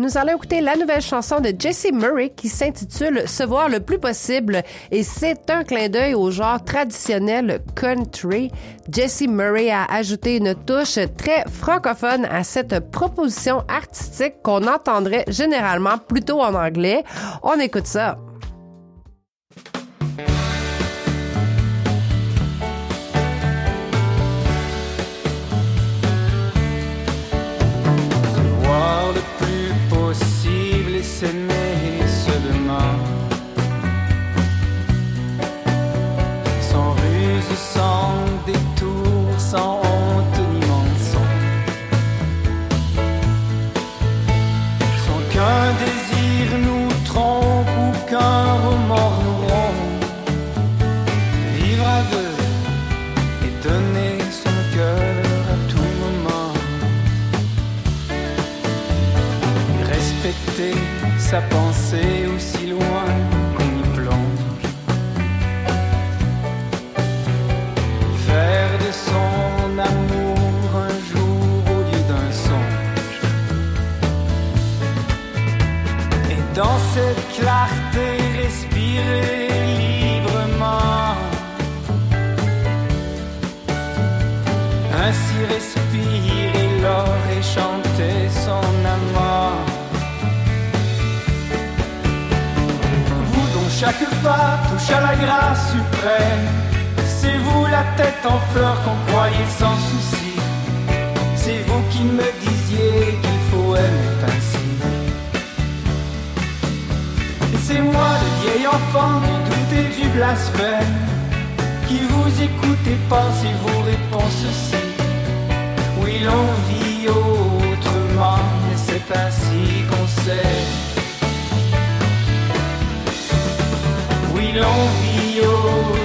Nous allons écouter la nouvelle chanson de Jesse Murray qui s'intitule Se voir le plus possible et c'est un clin d'œil au genre traditionnel country. Jesse Murray a ajouté une touche très francophone à cette proposition artistique qu'on entendrait généralement plutôt en anglais. On écoute ça. S'aimer seulement. Sans ruse, sans détour, sans honte ni mensonge. Sans qu'un désir nous trompe ou qu'un remords nous rompe. Vivre à deux et donner son cœur à tout moment. respecter sa pensée aussi loin qu'on y plonge. Faire de son amour un jour au lieu d'un songe. Et dans cette clarté, respirer librement. Ainsi respirer l'or et chanter Chaque pas touche à la grâce suprême. C'est vous la tête en fleurs qu'on croyait sans souci. C'est vous qui me disiez qu'il faut aimer ainsi. Et c'est moi, le vieil enfant du doute et du blasphème, qui vous écoutez, pensez vos réponses aussi. Oui, l'envie